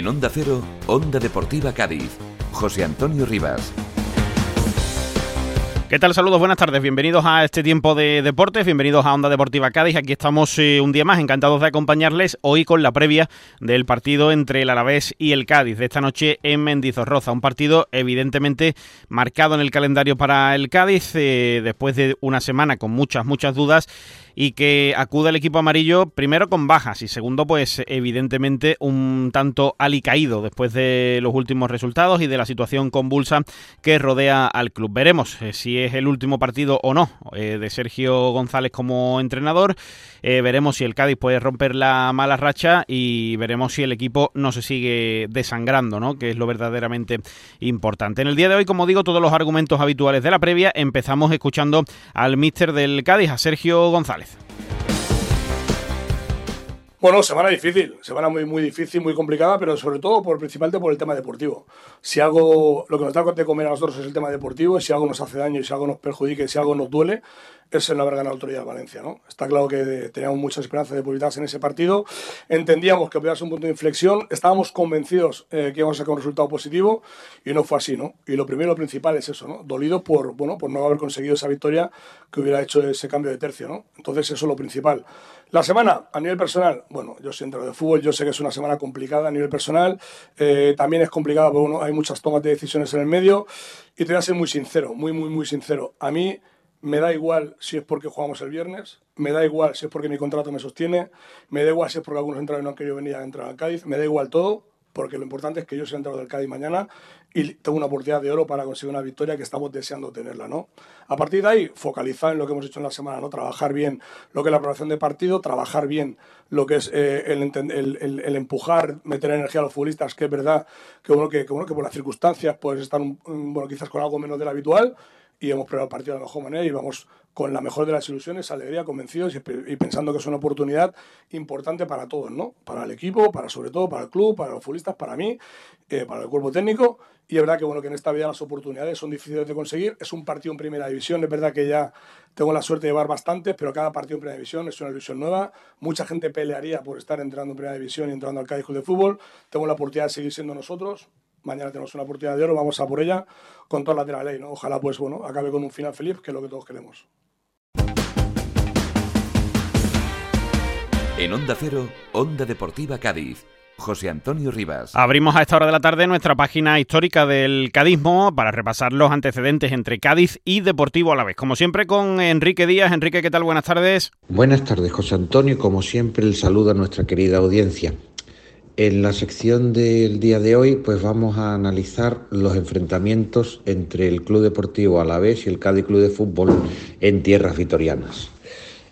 En Onda Cero, Onda Deportiva Cádiz. José Antonio Rivas. ¿Qué tal? Saludos, buenas tardes. Bienvenidos a este tiempo de deportes, bienvenidos a Onda Deportiva Cádiz. Aquí estamos eh, un día más, encantados de acompañarles hoy con la previa del partido entre el Alavés y el Cádiz de esta noche en Mendizorroza. Un partido evidentemente marcado en el calendario para el Cádiz eh, después de una semana con muchas, muchas dudas y que acude el equipo amarillo primero con bajas y segundo pues evidentemente un tanto alicaído después de los últimos resultados y de la situación convulsa que rodea al club. Veremos eh, si es el último partido o no eh, de Sergio González como entrenador. Eh, veremos si el Cádiz puede romper la mala racha y veremos si el equipo no se sigue desangrando, ¿no? que es lo verdaderamente importante. En el día de hoy, como digo, todos los argumentos habituales de la previa. Empezamos escuchando al míster del Cádiz, a Sergio González. Keith. Bueno, semana difícil, semana muy, muy difícil, muy complicada, pero sobre todo por principalmente por el tema deportivo. Si algo, lo que nos da de comer a nosotros es el tema deportivo, si algo nos hace daño si algo nos perjudica si algo nos duele, es el no haber ganado autoridad Valencia. ¿no? Está claro que teníamos muchas esperanzas de publicitarse en ese partido, entendíamos que podía ser un punto de inflexión, estábamos convencidos eh, que íbamos a sacar un resultado positivo y no fue así. ¿no? Y lo primero, lo principal es eso, ¿no? dolido por, bueno, por no haber conseguido esa victoria que hubiera hecho ese cambio de tercio. ¿no? Entonces eso es lo principal. La semana, a nivel personal, bueno, yo soy entrenador de fútbol, yo sé que es una semana complicada a nivel personal, eh, también es complicada porque hay muchas tomas de decisiones en el medio y te voy a ser muy sincero, muy, muy, muy sincero. A mí me da igual si es porque jugamos el viernes, me da igual si es porque mi contrato me sostiene, me da igual si es porque algunos entrenadores no han querido venir a entrar al Cádiz, me da igual todo, porque lo importante es que yo sea entrenador del Cádiz mañana y tengo una oportunidad de oro para conseguir una victoria que estamos deseando tenerla, ¿no? A partir de ahí, focalizar en lo que hemos hecho en la semana, ¿no? Trabajar bien lo que es la aprobación de partido, trabajar bien lo que es eh, el, empujar, meter energía a los futbolistas, que es verdad que, bueno, que, bueno, que por las circunstancias pues están, bueno, quizás con algo menos de lo habitual, y hemos preparado el partido de la mejor manera y vamos con la mejor de las ilusiones, alegría, convencidos y, pensando que es una oportunidad importante para todos, ¿no? Para el equipo, para sobre todo para el club, para los futbolistas, para mí, eh, para el cuerpo técnico. Y es verdad que, bueno, que en esta vida las oportunidades son difíciles de conseguir. Es un partido en primera división, es verdad que ya tengo la suerte de llevar bastantes, pero cada partido en primera división es una ilusión nueva. Mucha gente pelearía por estar entrando en primera división y entrando al Cádiz de Fútbol. Tengo la oportunidad de seguir siendo nosotros mañana tenemos una oportunidad de oro, vamos a por ella con toda la de la ley, ¿no? Ojalá, pues bueno, acabe con un final feliz, que es lo que todos queremos. En Onda Cero, Onda Deportiva Cádiz. José Antonio Rivas. Abrimos a esta hora de la tarde nuestra página histórica del cadismo para repasar los antecedentes entre Cádiz y Deportivo a la vez. Como siempre con Enrique Díaz. Enrique, ¿qué tal? Buenas tardes. Buenas tardes, José Antonio. Como siempre, el saludo a nuestra querida audiencia. En la sección del día de hoy, pues vamos a analizar los enfrentamientos entre el Club Deportivo Alavés y el Cádiz Club de Fútbol en tierras vitorianas.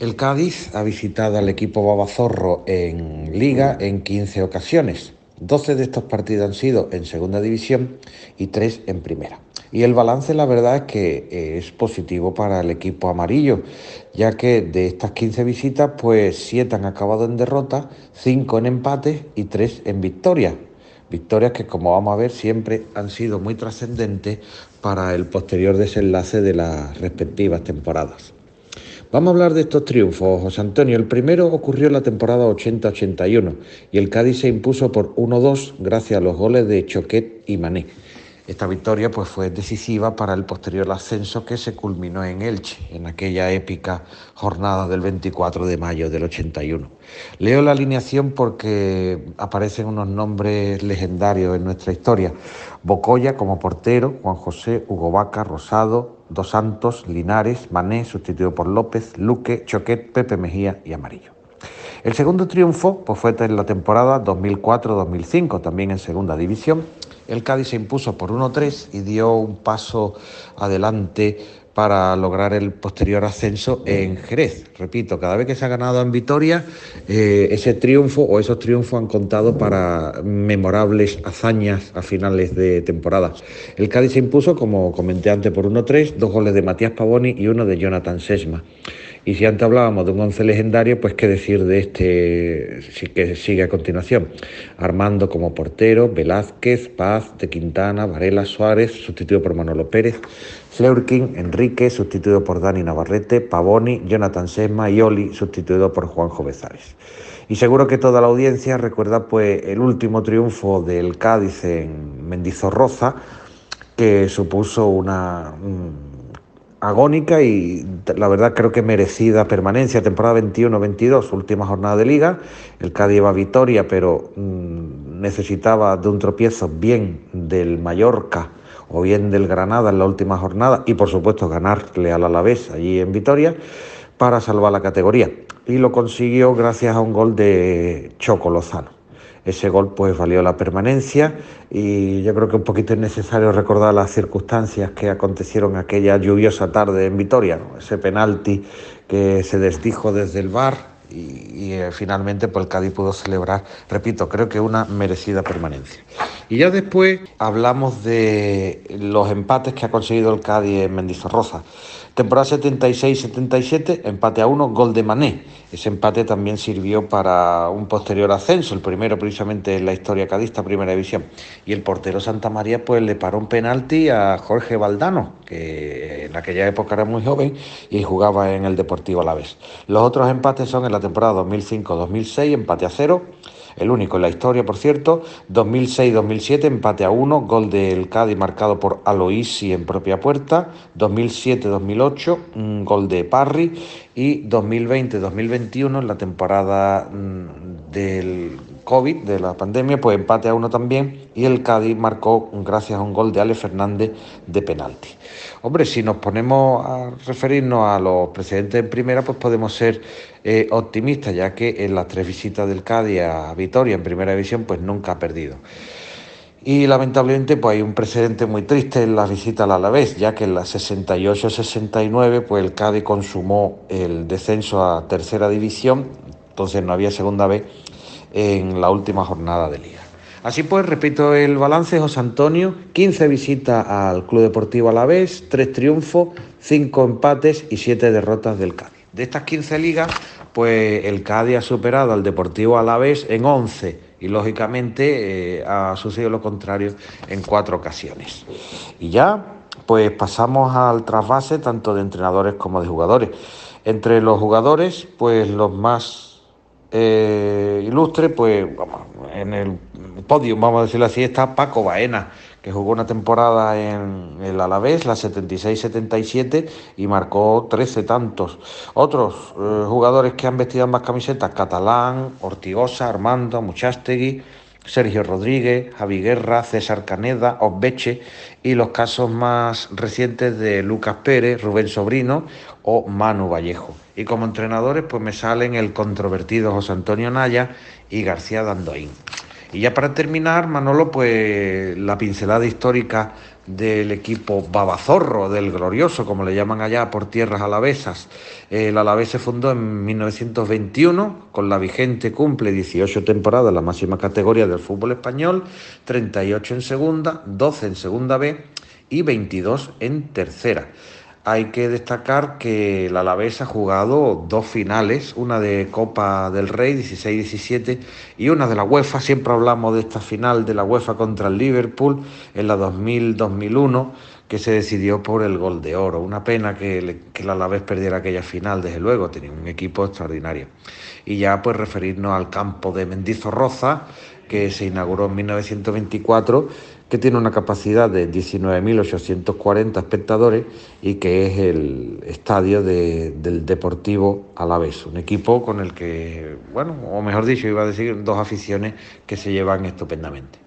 El Cádiz ha visitado al equipo Babazorro en Liga en 15 ocasiones. 12 de estos partidos han sido en Segunda División y 3 en Primera. Y el balance, la verdad, es que eh, es positivo para el equipo amarillo, ya que de estas 15 visitas, pues 7 han acabado en derrota, 5 en empate y 3 en victoria. Victorias que, como vamos a ver, siempre han sido muy trascendentes para el posterior desenlace de las respectivas temporadas. Vamos a hablar de estos triunfos, José Antonio. El primero ocurrió en la temporada 80-81 y el Cádiz se impuso por 1-2 gracias a los goles de Choquet y Mané. Esta victoria pues, fue decisiva para el posterior ascenso que se culminó en Elche, en aquella épica jornada del 24 de mayo del 81. Leo la alineación porque aparecen unos nombres legendarios en nuestra historia. Bocoya como portero, Juan José, Hugo Vaca, Rosado, Dos Santos, Linares, Mané, sustituido por López, Luque, Choquet, Pepe Mejía y Amarillo. El segundo triunfo pues, fue en la temporada 2004-2005, también en segunda división, el Cádiz se impuso por 1-3 y dio un paso adelante para lograr el posterior ascenso en Jerez. Repito, cada vez que se ha ganado en Vitoria, eh, ese triunfo o esos triunfos han contado para memorables hazañas a finales de temporada. El Cádiz se impuso, como comenté antes, por 1-3, dos goles de Matías Pavoni y uno de Jonathan Sesma. Y si antes hablábamos de un once legendario, pues qué decir de este que sigue a continuación. Armando como portero, Velázquez, Paz, de Quintana, Varela, Suárez, sustituido por Manolo Pérez, Fleurkin, Enrique, sustituido por Dani Navarrete, Pavoni, Jonathan Sesma y Oli, sustituido por Juanjo Bezares. Y seguro que toda la audiencia recuerda pues el último triunfo del Cádiz en Mendizorroza, que supuso una agónica y la verdad creo que merecida permanencia. Temporada 21-22, última jornada de liga. El Cádiz iba a Vitoria, pero mm, necesitaba de un tropiezo bien del Mallorca o bien del Granada en la última jornada y por supuesto ganarle al Alavés allí en Vitoria para salvar la categoría. Y lo consiguió gracias a un gol de Choco Lozano. Ese gol pues valió la permanencia y yo creo que un poquito es necesario recordar las circunstancias que acontecieron aquella lluviosa tarde en Vitoria, ese penalti que se desdijo desde el bar y, eh, finalmente pues el Cádiz pudo celebrar, repito, creo que una merecida permanencia. Y ya después hablamos de los empates que ha conseguido el Cádiz en Mendizorroza. Temporada 76-77, empate a uno, gol de Mané. Ese empate también sirvió para un posterior ascenso, el primero precisamente en la historia cadista, primera división. Y el portero Santa María pues le paró un penalti a Jorge Valdano, que en aquella época era muy joven y jugaba en el Deportivo Alavés. Los otros empates son en la temporada 2005-2006, empate a cero el único en la historia, por cierto. 2006-2007, empate a uno, gol del Cádiz marcado por Aloisi en propia puerta. 2007-2008, un gol de Parry. Y 2020-2021, en la temporada mm, del COVID, de la pandemia, pues empate a uno también. Y el Cádiz marcó, gracias a un gol de Ale Fernández, de penalti. Hombre, si nos ponemos a referirnos a los precedentes en primera, pues podemos ser eh, optimista, ya que en las tres visitas del Cádiz a Vitoria en primera división, pues nunca ha perdido. Y lamentablemente pues hay un precedente muy triste en las visitas al Alavés, ya que en la 68-69 pues el Cádiz consumó el descenso a tercera división, entonces no había segunda vez en la última jornada de liga. Así pues, repito el balance, José Antonio, 15 visitas al Club Deportivo Alavés, 3 triunfos, 5 empates y 7 derrotas del Cádiz. De estas 15 ligas, pues el Cádiz ha superado al Deportivo Alavés en 11 y lógicamente eh, ha sucedido lo contrario en cuatro ocasiones. Y ya, pues pasamos al trasvase tanto de entrenadores como de jugadores. Entre los jugadores, pues los más eh, ilustres, pues en el podio, vamos a decirlo así, está Paco Baena que jugó una temporada en el Alavés, la 76-77, y marcó 13 tantos. Otros eh, jugadores que han vestido ambas camisetas, Catalán, Ortigosa, Armando, Muchastegui, Sergio Rodríguez, Javi Guerra, César Caneda, Osbeche y los casos más recientes de Lucas Pérez, Rubén Sobrino o Manu Vallejo. Y como entrenadores pues me salen el controvertido José Antonio Naya y García Dandoín. Y ya para terminar, Manolo, pues la pincelada histórica del equipo Babazorro, del Glorioso, como le llaman allá por tierras alavesas. El Alavés se fundó en 1921, con la vigente cumple 18 temporadas la máxima categoría del fútbol español, 38 en segunda, 12 en segunda B y 22 en tercera. Hay que destacar que el Alavés ha jugado dos finales, una de Copa del Rey 16-17 y una de la UEFA. Siempre hablamos de esta final de la UEFA contra el Liverpool en la 2000-2001 que se decidió por el gol de oro. Una pena que, el Alavés perdiera aquella final, desde luego, tenía un equipo extraordinario. Y ya pues referirnos al campo de Mendizorroza, que se inauguró en 1924 que tiene una capacidad de 19.840 espectadores y que es el estadio del Deportivo Alavés, un equipo con el que, bueno, o mejor dicho, iba a decir dos aficiones que se llevan estupendamente.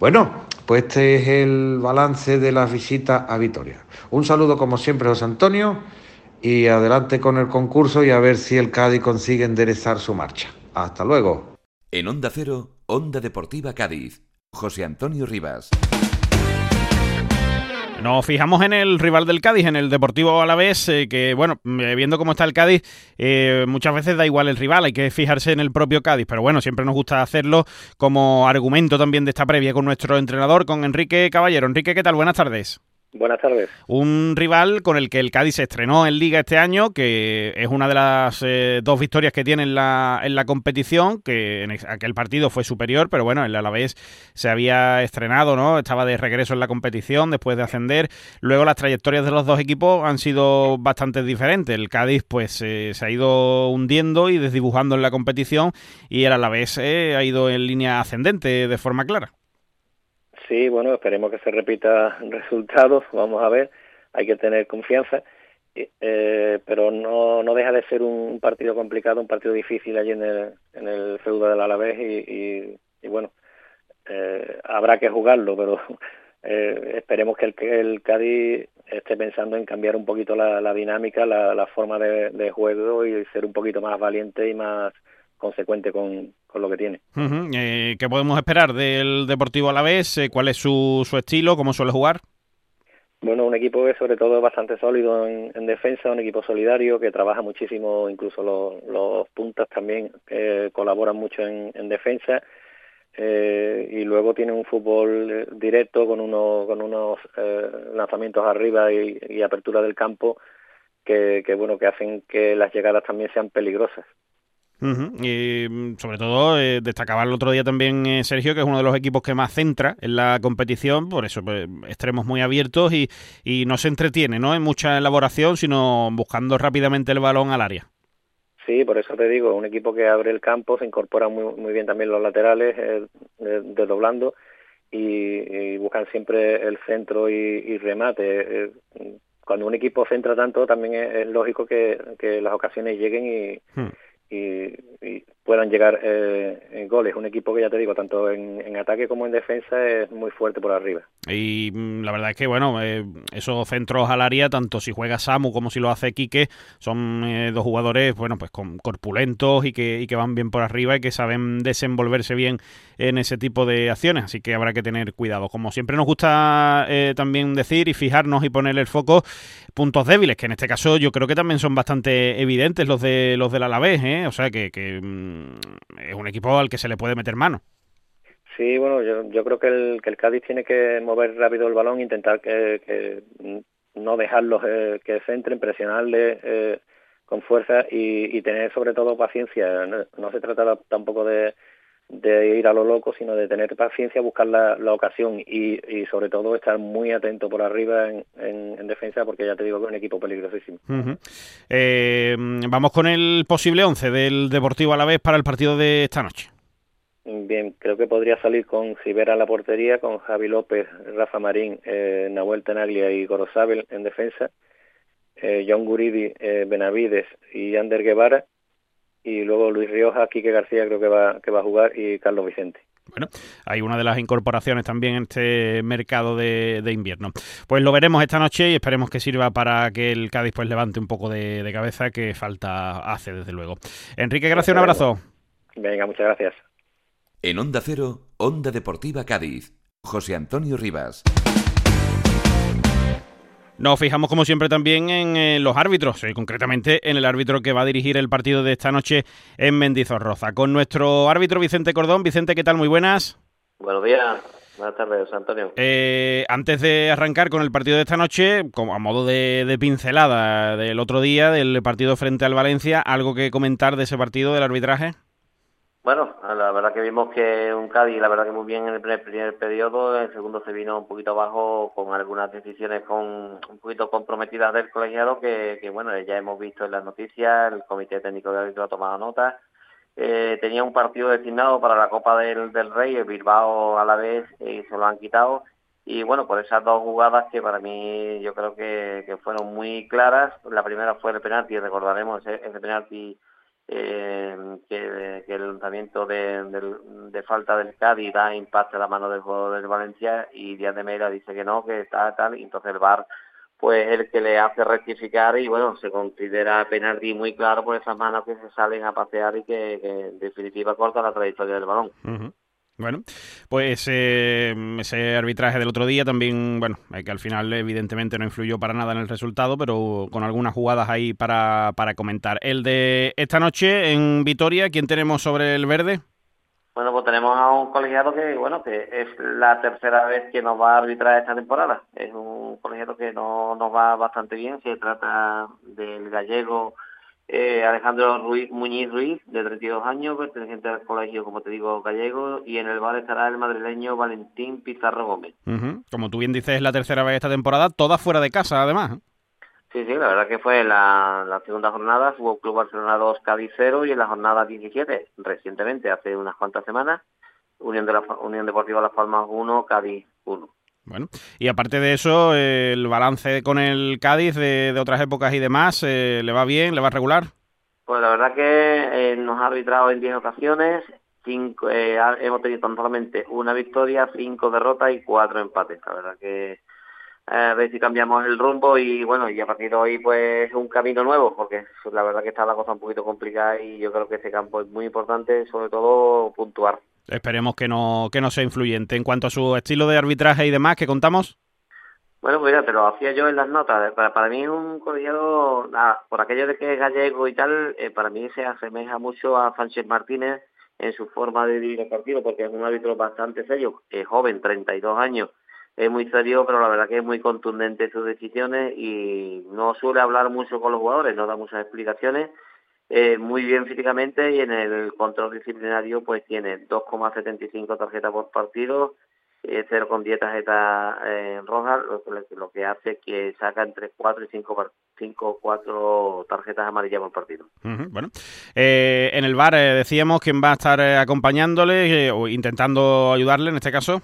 Bueno, pues este es el balance de las visitas a Vitoria. Un saludo como siempre, José Antonio, y adelante con el concurso y a ver si el Cádiz consigue enderezar su marcha. Hasta luego. En Onda Cero, Onda Deportiva Cádiz José Antonio Rivas. Nos fijamos en el rival del Cádiz, en el Deportivo Alavés, eh, que bueno, eh, viendo cómo está el Cádiz, eh, muchas veces da igual el rival, hay que fijarse en el propio Cádiz, pero bueno, siempre nos gusta hacerlo como argumento también de esta previa con nuestro entrenador, con Enrique Caballero. Enrique, ¿qué tal? Buenas tardes. Buenas tardes. Un rival con el que el Cádiz se estrenó en Liga este año, que es una de las eh, dos victorias que tiene en la, en la competición, que en aquel partido fue superior, pero bueno, el Alavés se había estrenado, ¿no? Estaba de regreso en la competición después de ascender. Luego las trayectorias de los dos equipos han sido bastante diferentes. El Cádiz pues eh, se ha ido hundiendo y desdibujando en la competición y el Alavés eh, ha ido en línea ascendente de forma clara. Sí, bueno, esperemos que se repita resultados, vamos a ver, hay que tener confianza, eh, pero no, no deja de ser un partido complicado, un partido difícil allí en el, en el feudo del Alavés y, y, bueno, eh, habrá que jugarlo, pero eh, esperemos que el, el Cádiz esté pensando en cambiar un poquito la, la dinámica, la, la forma de, de juego y ser un poquito más valiente y más consecuente con, con lo que tiene. eh, ¿Qué podemos esperar del Deportivo Alavés? Eh, ¿Cuál es su, su estilo? ¿Cómo suele jugar? Bueno, un equipo que sobre todo es bastante sólido en, en, defensa, un equipo solidario que trabaja muchísimo, incluso los, los puntas también eh, colaboran mucho en, en defensa eh, y luego tiene un fútbol directo con, uno, con unos eh, lanzamientos arriba y, y, apertura del campo que, que bueno que hacen que las llegadas también sean peligrosas. Uh -huh. Y sobre todo eh, destacaba el otro día también eh, Sergio, que es uno de los equipos que más centra en la competición, por eso pues, extremos muy abiertos y, y, no se entretiene ¿no? en mucha elaboración, sino buscando rápidamente el balón al área. Sí, por eso te digo, un equipo que abre el campo, se incorpora muy, muy bien también los laterales, eh, desdoblando y, y, buscan siempre el centro y, y remate. Eh, cuando un equipo centra tanto, también es, es lógico que, que, las ocasiones lleguen y... Hmm y, puedan llegar eh, goles. Un equipo que ya te digo, tanto en, en, ataque como en defensa es muy fuerte por arriba. Y mm, la verdad es que, bueno, eh, esos centros al área, tanto si juega Samu como si lo hace Quique, son eh, dos jugadores, bueno, pues con, corpulentos y que, y que van bien por arriba y que saben desenvolverse bien en ese tipo de acciones. Así que habrá que tener cuidado. Como siempre nos gusta eh, también decir y fijarnos y poner el foco, puntos débiles, que en este caso yo creo que también son bastante evidentes los de los del Alavés, ¿eh? O sea que, que es un equipo al que se le puede meter mano. Sí, bueno, yo, creo que el, que el Cádiz tiene que mover rápido el balón, intentar que, que no dejarlos eh, que centren, presionarle eh, con fuerza y, y, tener sobre todo paciencia. No, no se trata tampoco de, de, ir a lo loco, sino de tener paciencia, buscar la, la ocasión y, y, sobre todo estar muy atento por arriba en, en, en, defensa, porque ya te digo que es un equipo peligrosísimo. Uh -huh. eh, vamos con el posible 11 del Deportivo Alavés para el partido de esta noche. Bien, creo que podría salir con Cibera en la portería, con Javi López, Rafa Marín, eh, Nahuel Tenaglia y Gorosabel en defensa, eh, John Guridi, eh, Benavides y Ander Guevara, y luego Luis Rioja, Quique García creo que va, que va a jugar y Carlos Vicente. Bueno, hay una de las incorporaciones también en este mercado de, de, invierno. Pues lo veremos esta noche y esperemos que sirva para que el Cádiz pues levante un poco de, de cabeza que falta hace desde luego. Enrique, gracias, un abrazo. Venga, muchas gracias. En Onda Cero, Onda Deportiva Cádiz, José Antonio Rivas. Nos fijamos como siempre también en eh, los árbitros, eh, concretamente en el árbitro que va a dirigir el partido de esta noche en Mendizorroza. Con nuestro árbitro Vicente Cordón. Vicente, ¿qué tal? Muy buenas. Buenos días. Buenas tardes, Antonio. Eh, antes de arrancar con el partido de esta noche, como a modo de, de, pincelada del otro día, del partido frente al Valencia, ¿algo que comentar de ese partido, del arbitraje? Bueno, la verdad que vimos que un Cádiz, la verdad que muy bien en el primer, periodo, en el segundo se vino un poquito abajo con algunas decisiones con un poquito comprometidas del colegiado que, que bueno, ya hemos visto en las noticias, el Comité Técnico de Árbitro ha tomado nota. Eh, tenía un partido designado para la Copa del, Rey, el Bilbao a la vez, y se lo han quitado. Y bueno, por esas dos jugadas que para mí yo creo que, que fueron muy claras. La primera fue el penalti, recordaremos ese, ese penalti eh, que, el lanzamiento de, de, de, falta del Cádiz da impacto a la mano del jugador del Valencia y Díaz de Meira dice que no, que está tal, y entonces el VAR pues el que le hace rectificar y bueno, se considera penalti muy claro por esas manos que se salen a pasear y que, en definitiva corta la trayectoria del balón. Bueno, pues eh, ese arbitraje del otro día también, bueno, que al final evidentemente no influyó para nada en el resultado, pero con algunas jugadas ahí para, para comentar. El de esta noche en Vitoria, ¿quién tenemos sobre el verde? Bueno, pues tenemos a un colegiado que, bueno, que es la tercera vez que nos va a arbitrar esta temporada. Es un colegiado que no nos va bastante bien. Se trata del gallego eh, Alejandro Ruiz, Muñiz Ruiz, de 32 años, perteneciente al colegio, como te digo, gallego, y en el bar estará el madrileño Valentín Pizarro Gómez. Como tú bien dices, es la tercera vez esta temporada, todas fuera de casa, además. ¿eh? Sí, sí, la verdad que fue la, la segunda jornada, hubo Club Barcelona 2, Cádiz 0, y en la jornada 17, recientemente, hace unas cuantas semanas, Unión, de la, Unión Deportiva Las Palmas 1, Cádiz 1. Bueno, y aparte de eso, el balance con el Cádiz de, otras épocas y demás, eh, ¿le va bien? ¿Le va regular? Pues la verdad que eh, nos ha arbitrado en 10 ocasiones, cinco, eh, hemos tenido tan solamente una victoria, cinco derrotas y cuatro empates. La verdad que a ver si cambiamos el rumbo y bueno, y a partir de hoy pues un camino nuevo, porque la verdad que está la cosa un poquito complicada y yo creo que ese campo es muy importante, sobre todo puntuar. Esperemos que no, que no sea influyente. En cuanto a su estilo de arbitraje y demás, ¿qué contamos? Bueno, pues ya te lo hacía yo en las notas. Para, para mí es un colegiado, por aquello de que es gallego y tal, eh, para mí se asemeja mucho a Sánchez Martínez en su forma de vivir el partido, porque es un árbitro bastante serio, es joven, 32 años, es muy serio, pero la verdad que es muy contundente en sus decisiones y no suele hablar mucho con los jugadores, no da muchas explicaciones eh, muy bien físicamente y en el control disciplinario pues tiene 2,75 tarjetas por partido, eh, 0,10 tarjetas eh, rojas, lo, que hace que saca entre 4 y 5, 5 4 tarjetas amarillas por partido. bueno, eh, en el bar eh, decíamos quién va a estar acompañándole o intentando ayudarle en este caso.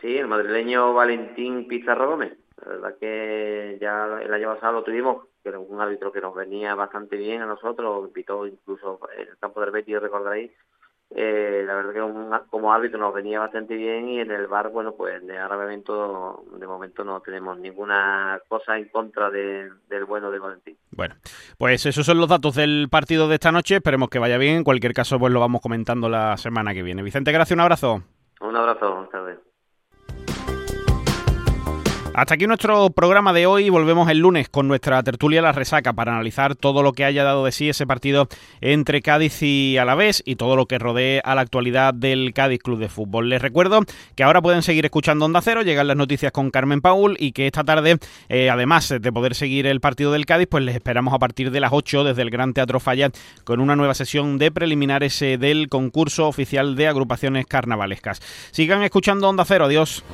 Sí, el madrileño Valentín Pizarro Gómez. La verdad que ya el año pasado lo tuvimos que era un árbitro que nos venía bastante bien a nosotros, pitó incluso en el campo del Betis, recordaréis, eh, la verdad que como árbitro nos venía bastante bien y en el bar, bueno, pues de ahora momento, de momento no tenemos ninguna cosa en contra del bueno de Valentín. Bueno, pues esos son los datos del partido de esta noche, esperemos que vaya bien, en cualquier caso pues lo vamos comentando la semana que viene. Vicente, gracias, un abrazo. Un abrazo, buenas tardes. Hasta aquí nuestro programa de hoy. Volvemos el lunes con nuestra tertulia La Resaca para analizar todo lo que haya dado de sí ese partido entre Cádiz y Alavés y todo lo que rodee a la actualidad del Cádiz Club de Fútbol. Les recuerdo que ahora pueden seguir escuchando Onda Cero, llegan las noticias con Carmen Paul y que esta tarde, eh, además de poder seguir el partido del Cádiz, pues les esperamos a partir de las 8 desde el Gran Teatro Falla con una nueva sesión de preliminares eh, del concurso oficial de agrupaciones carnavalescas. Sigan escuchando Onda Cero. Adiós.